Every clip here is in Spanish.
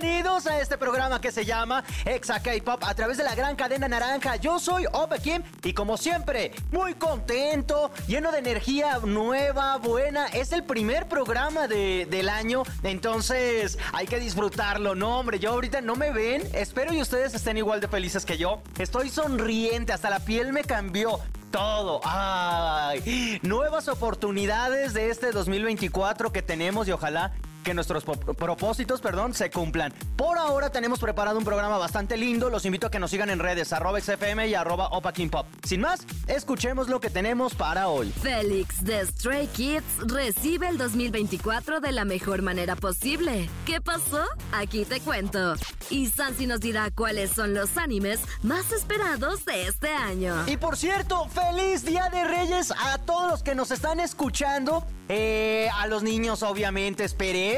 Bienvenidos a este programa que se llama Exa K-Pop a través de la gran cadena naranja. Yo soy Opa Kim y como siempre, muy contento, lleno de energía nueva, buena. Es el primer programa de- del año, entonces hay que disfrutarlo. No, hombre, yo ahorita no me ven. Espero y ustedes estén igual de felices que yo. Estoy sonriente, hasta la piel me cambió. Todo. Ay, nuevas oportunidades de este 2024 que tenemos y ojalá que nuestros propósitos, perdón, se cumplan. Por ahora tenemos preparado un programa bastante lindo. Los invito a que nos sigan en redes arroba XFM y arroba Opa King Pop. Sin más, escuchemos lo que tenemos para hoy. Félix de Stray Kids recibe el 2024 de la mejor manera posible. ¿Qué pasó? Aquí te cuento. Y Sansi nos dirá cuáles son los animes más esperados de este año. Y por cierto, feliz Día de Reyes a todos los que nos están escuchando. Eh, a los niños, obviamente, esperemos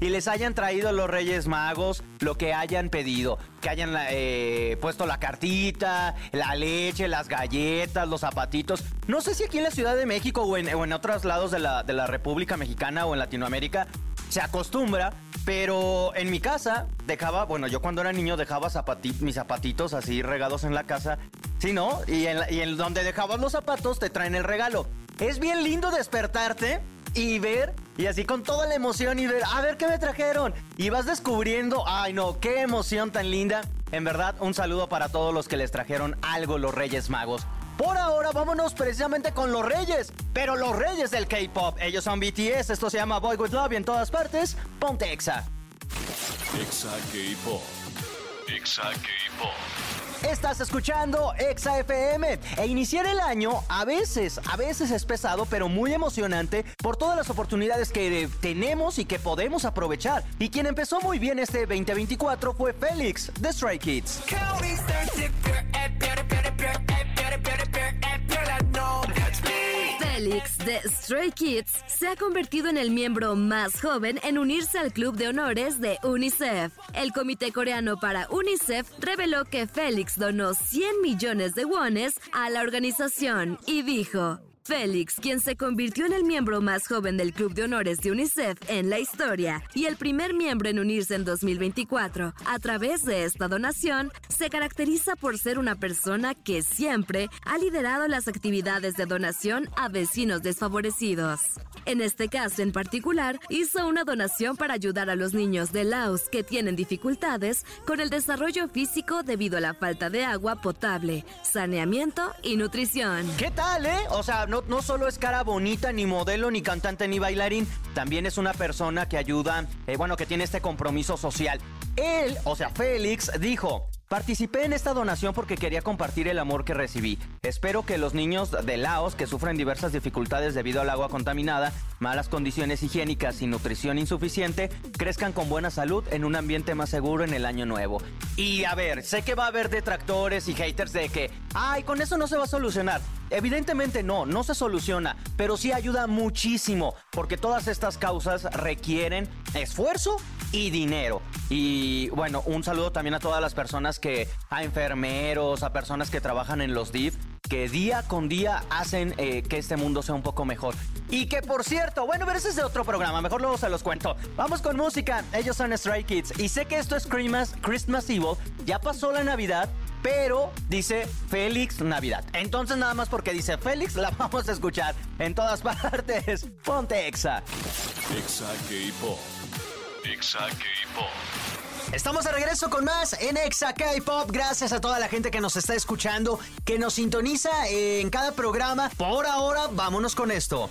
y les hayan traído los Reyes Magos lo que hayan pedido. Que hayan eh, puesto la cartita, la leche, las galletas, los zapatitos. No sé si aquí en la Ciudad de México o en, o en otros lados de la, de la República Mexicana o en Latinoamérica se acostumbra, pero en mi casa dejaba, bueno, yo cuando era niño dejaba zapati- mis zapatitos así regados en la casa, ¿sí, no? Y en, y en donde dejabas los zapatos te traen el regalo. Es bien lindo despertarte y ver, y así con toda la emoción y ver, a ver qué me trajeron. Y vas descubriendo, ay no, qué emoción tan linda. En verdad, un saludo para todos los que les trajeron algo los Reyes Magos. Por ahora vámonos precisamente con los reyes, pero los reyes del K-Pop. Ellos son BTS, esto se llama Boy With Love y en todas partes, ponte Exa. Exa K-Pop. Exa K-Pop. Estás escuchando Exa FM e iniciar el año a veces, a veces es pesado, pero muy emocionante por todas las oportunidades que tenemos y que podemos aprovechar. Y quien empezó muy bien este 2024 fue Félix de Stray Kids. Félix de Stray Kids se ha convertido en el miembro más joven en unirse al Club de Honores de UNICEF. El Comité Coreano para UNICEF reveló que Félix donó 100 millones de wones a la organización y dijo... Félix, quien se convirtió en el miembro más joven del Club de Honores de UNICEF en la historia y el primer miembro en unirse en 2024 a través de esta donación, se caracteriza por ser una persona que siempre ha liderado las actividades de donación a vecinos desfavorecidos. En este caso en particular, hizo una donación para ayudar a los niños de Laos que tienen dificultades con el desarrollo físico debido a la falta de agua potable, saneamiento y nutrición. ¿Qué tal, eh? O sea, no, solo es cara bonita, ni modelo, ni cantante, ni bailarín, también es una persona que ayuda, eh, bueno, que tiene este compromiso social. Él, o sea, Félix, dijo... Participé en esta donación porque quería compartir el amor que recibí. Espero que los niños de Laos que sufren diversas dificultades debido al agua contaminada, malas condiciones higiénicas y nutrición insuficiente crezcan con buena salud en un ambiente más seguro en el año nuevo. Y a ver, sé que va a haber detractores y haters de que, ay, con eso no se va a solucionar. Evidentemente no, no se soluciona, pero sí ayuda muchísimo, porque todas estas causas requieren esfuerzo y dinero. Y bueno, un saludo también a todas las personas que, a enfermeros, a personas que trabajan en los DIF, que día con día hacen eh, que este mundo sea un poco mejor. Y que por cierto, bueno, pero ese es de otro programa, mejor luego se los cuento. Vamos con música, ellos son Stray Kids. Y sé que esto es Christmas, Christmas Evil, ya pasó la Navidad, pero dice Félix Navidad. Entonces nada más porque dice Félix, la vamos a escuchar en todas partes. Ponte Exa. Exa K-Pop. Exa K-Pop. Estamos de regreso con más en Exa K-Pop. Gracias a toda la gente que nos está escuchando, que nos sintoniza en cada programa. Por ahora, vámonos con esto.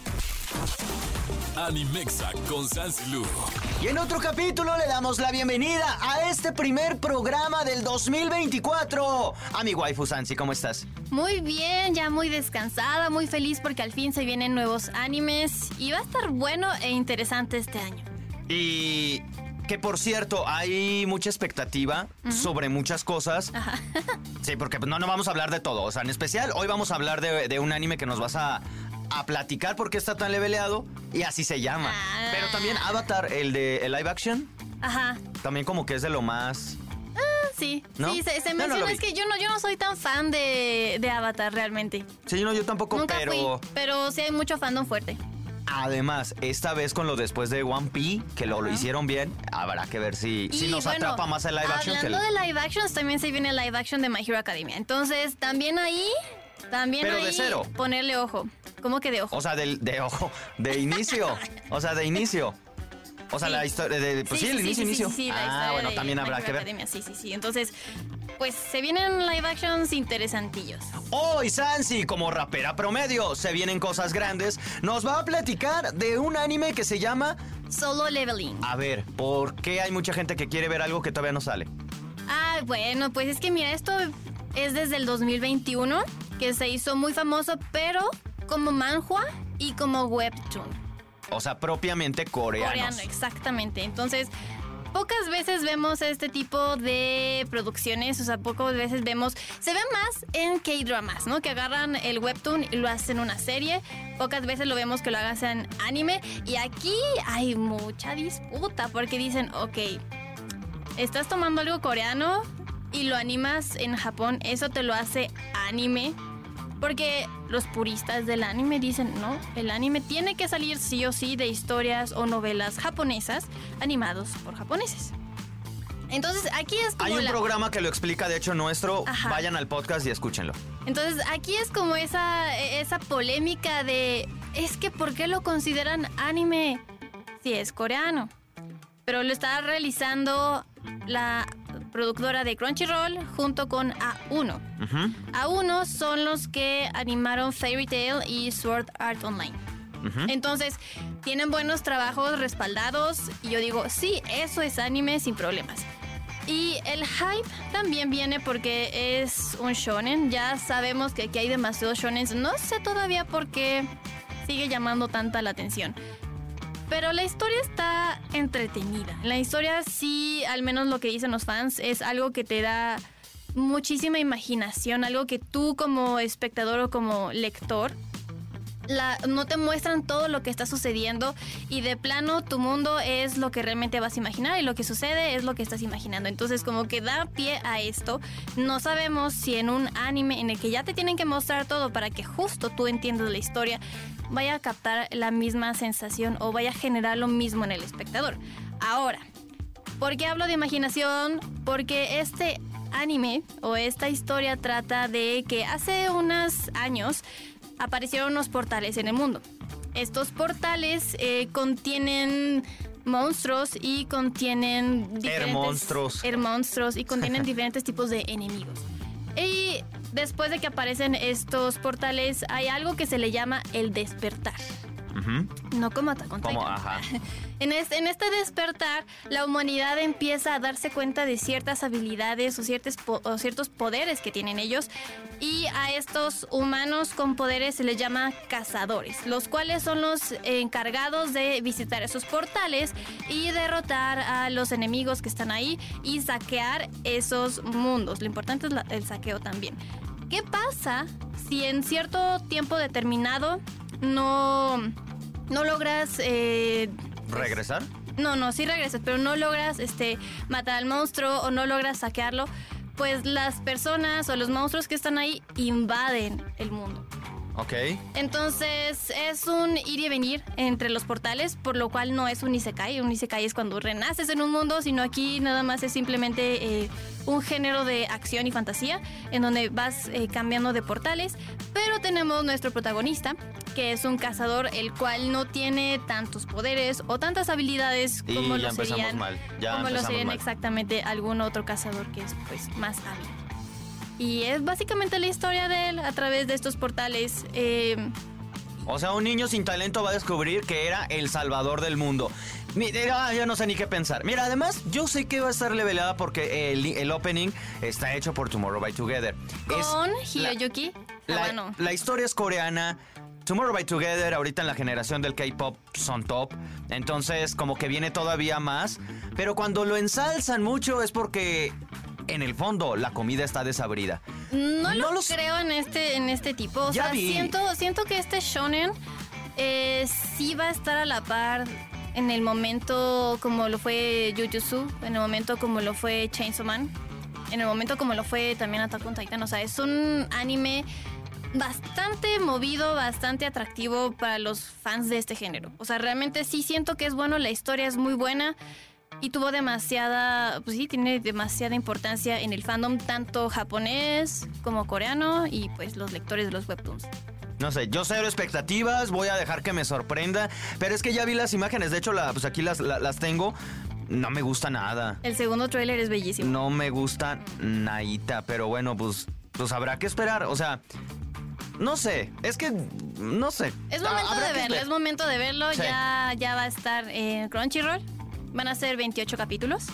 Animexa con Sansilu. Y en otro capítulo le damos la bienvenida a este primer programa del 2024. A mi waifu Sansi, ¿cómo estás? Muy bien, ya muy descansada, muy feliz porque al fin se vienen nuevos animes y va a estar bueno e interesante este año. Y Que por cierto, hay mucha expectativa sobre muchas cosas. Sí, porque no, no vamos a hablar de todo. O sea, en especial, hoy vamos a hablar de, de un anime que nos vas a, a platicar por qué está tan leveleado y así se llama. Ah. Pero también Avatar, el de el live action, Ajá. también como que es de lo más. Sí, ¿No? sí, se, se No, no menciona, es que yo no, yo no soy tan fan de, de Avatar realmente. Sí, no, yo tampoco, Nunca pero fui, pero sí hay mucho fandom fuerte. Además, esta vez con lo después de One Piece, que lo, hicieron bien, habrá que ver si, si nos bueno, atrapa más el live action que el. Hablando de live actions, también se viene el live action de My Hero Academia. Entonces, también ahí, también Pero de ahí cero. ponerle ojo. ¿Cómo que de ojo? O sea, de ojo, de inicio. O sea, de inicio. O sea, Sí. la historia de. Pues sí, el inicio, inicio. Sí, la ah, bueno, de también habrá que ver. Academia, Sí, sí, sí. Entonces, pues se vienen live actions interesantillos. Hoy Sansi, como rapera promedio, se vienen cosas grandes, nos va a platicar de un anime que se llama... Solo leveling. A ver, ¿por qué hay mucha gente que quiere ver algo que todavía no sale? Ah, bueno, pues es que mira, esto es desde el 2021 que se hizo muy famoso, pero como manhua y como webtoon. O sea, propiamente coreanos. Coreano, exactamente. Entonces, pocas veces vemos este tipo de producciones, o sea, pocas veces vemos, se ve más en K-dramas, ¿no? Que agarran el webtoon y lo hacen una serie. Pocas veces lo vemos que lo hagan en anime. Y aquí hay mucha disputa porque dicen, ok, estás tomando algo coreano y lo animas en Japón, eso te lo hace anime. Porque los puristas del anime dicen, no, el anime tiene que salir sí o sí de historias o novelas japonesas animados por japoneses. Entonces aquí es como Hay un la- programa que lo explica, de hecho, nuestro. Ajá. Vayan al podcast y escúchenlo. Entonces aquí es como esa, esa polémica de, es que ¿por qué lo consideran anime si es coreano? Pero lo está realizando la productora de Crunchyroll junto con A1. Ujú, A1 son los que animaron Fairy Tail y Sword Art Online. Entonces, tienen buenos trabajos respaldados y yo digo, sí, eso es anime sin problemas. Y el hype también viene porque es un shonen. Ya sabemos que aquí hay demasiados shonens. No sé todavía por qué sigue llamando tanta la atención. Pero la historia está entretenida. La historia sí, al menos lo que dicen los fans, es algo que te da muchísima imaginación, algo que tú como espectador o como lector la- no te muestran todo lo que está sucediendo y de plano tu mundo es lo que realmente vas a imaginar y lo que sucede es lo que estás imaginando. Entonces como que da pie a esto. No sabemos si en un anime en el que ya te tienen que mostrar todo para que justo tú entiendas la historia vaya a captar la misma sensación o vaya a generar lo mismo en el espectador. Ahora, ¿Por qué hablo de imaginación? Porque este anime o esta historia trata de que hace unos años aparecieron unos portales en el mundo. Estos portales eh, contienen monstruos y contienen diferentes... monstruos. monstruos y contienen diferentes tipos de enemigos. Y después de que aparecen estos portales hay algo que se le llama el despertar. No como Attack on Como, Titan. ajá. En este, en este despertar, la humanidad empieza a darse cuenta de ciertas habilidades o ciertos, o ciertos poderes que tienen ellos. Y a estos humanos con poderes se les llama cazadores, los cuales son los encargados de visitar esos portales y derrotar a los enemigos que están ahí y saquear esos mundos. Lo importante es la- el saqueo también. ¿Qué pasa si en cierto tiempo determinado no, no logras... eh, ¿Regresar? no, no, sí regresas, pero no logras este, matar al monstruo o no logras saquearlo, pues las personas o los monstruos que están ahí invaden el mundo. Ok. Entonces es un ir y venir entre los portales, por lo cual no es un isekai. Un isekai es cuando renaces en un mundo, sino aquí nada más es simplemente eh, un género de acción y fantasía en donde vas eh, cambiando de portales. Pero tenemos nuestro protagonista, que es un cazador el cual no tiene tantos poderes o tantas habilidades Y como ya lo serían, mal, ya como lo serían mal. exactamente algún otro cazador que es pues más hábil. Y es básicamente la historia de él a través de estos portales. eh, O sea, un niño sin talento va a descubrir que era el salvador del mundo. Mira, yo no sé ni qué pensar. Mira, además, yo sé que va a estar revelada porque el, el opening está hecho por Tomorrow by Together. Es con la- Hiroyuki La, Awano. la historia es coreana. Tomorrow by Together ahorita en la generación del K-pop son top, entonces como que viene todavía más, pero cuando lo ensalzan mucho es porque en el fondo la comida está desabrida. No, lo creo en este en este tipo, o sea, siento siento que este shonen eh, sí va a estar a la par en el momento como lo fue Jujutsu, en el momento como lo fue Chainsaw Man, en el momento como lo fue también Attack on Titan, o sea, es un anime bastante movido, bastante atractivo para los fans de este género. O sea, realmente sí siento que es bueno, la historia es muy buena y tuvo demasiada, pues sí, tiene demasiada importancia en el fandom, tanto japonés como coreano y pues los lectores de los webtoons. No sé, yo cero expectativas, voy a dejar que me sorprenda, pero es que ya vi las imágenes, de hecho, la, pues aquí las, las tengo. No me gusta nada. El segundo tráiler es bellísimo. No me gusta naita, pero bueno, pues, pues habrá que esperar. O sea, no sé, es que no sé. Es momento de verlo, es momento de verlo. Ya, ya va a estar en Crunchyroll. Van a ser 28 capítulos.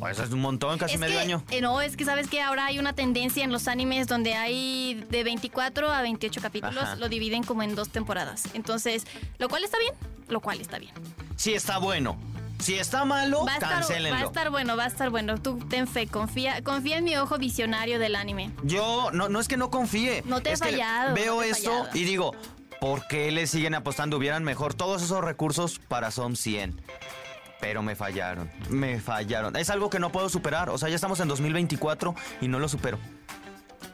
Oh, eso es un montón, casi medio año. Eh, no, es que sabes que ahora hay una tendencia en los animes donde hay de 24 a 28 capítulos, lo dividen como en dos temporadas. Entonces, lo cual está bien, lo cual está bien. Sí, está bueno. Si está malo, va va a estar bueno, va a estar bueno. Tú ten fe, confía, confía en mi ojo visionario del anime. Yo, no, no es que no confíe. No te he fallado. veo esto y digo, ¿por qué le siguen apostando? Hubieran mejor todos esos recursos para Som 100. Pero me fallaron, me fallaron. Es algo que no puedo superar. O sea, ya estamos en 2024 y no lo supero.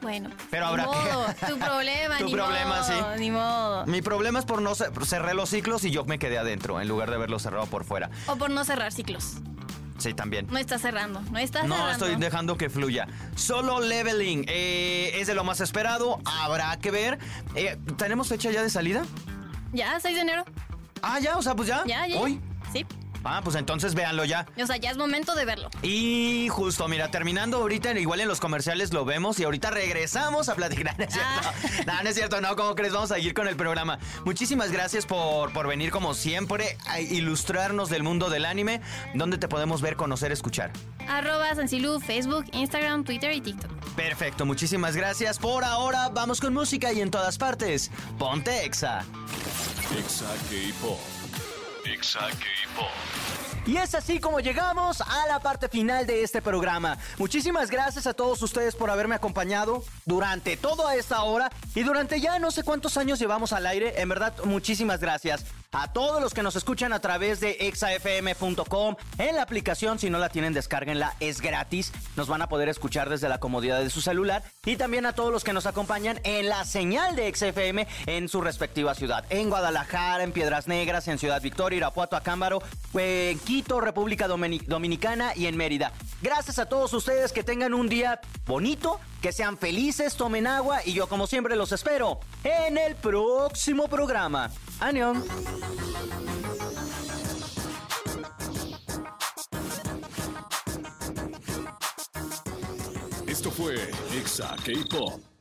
Bueno, pero habrá que... tu problema, tu problema, sí. Ni modo. Mi problema es por no cerrar los ciclos y yo me quedé adentro en lugar de verlos cerrado por fuera. O por no cerrar ciclos. Sí, también. No está cerrando, no está cerrando. No, estoy dejando que fluya. Solo leveling eh, es de lo más esperado. Habrá que ver. Eh, ¿Tenemos fecha ya de salida? Ya, 6 de enero. Ah, ya, o sea, pues ya. Ya, ya. Hoy. Ah, pues entonces véanlo ya. O sea, ya es momento de verlo. Y justo, mira, terminando ahorita, igual en los comerciales lo vemos y ahorita regresamos a platicar. ¿No es cierto? Ah. No, no es cierto, no, ¿cómo crees? Vamos a seguir con el programa. Muchísimas gracias por, por venir como siempre a ilustrarnos del mundo del anime. ¿Dónde te podemos ver, conocer, escuchar? Arroba Sansilu, Facebook, Instagram, Twitter y TikTok. Perfecto, muchísimas gracias. Por ahora vamos con música y en todas partes. Ponte Exa. Exa K-Pop. Exa K-Pop. Y es así como llegamos a la parte final de este programa. Muchísimas gracias a todos ustedes por haberme acompañado durante toda esta hora y durante ya no sé cuántos años llevamos al aire. En verdad, muchísimas gracias a todos los que nos escuchan a través de exafm.com. En la aplicación, si no la tienen, descárguenla, es gratis. Nos van a poder escuchar desde la comodidad de su celular. Y también a todos los que nos acompañan en la señal de XFM en su respectiva ciudad. En Guadalajara, en Piedras Negras, en Ciudad Victoria, Irapuato, Acámbaro, en Quito, República Dominicana y en Mérida. Gracias a todos ustedes que tengan un día bonito, que sean felices, tomen agua y yo como siempre los espero en el próximo programa. ¡Anión! Esto fue Exa K-Pop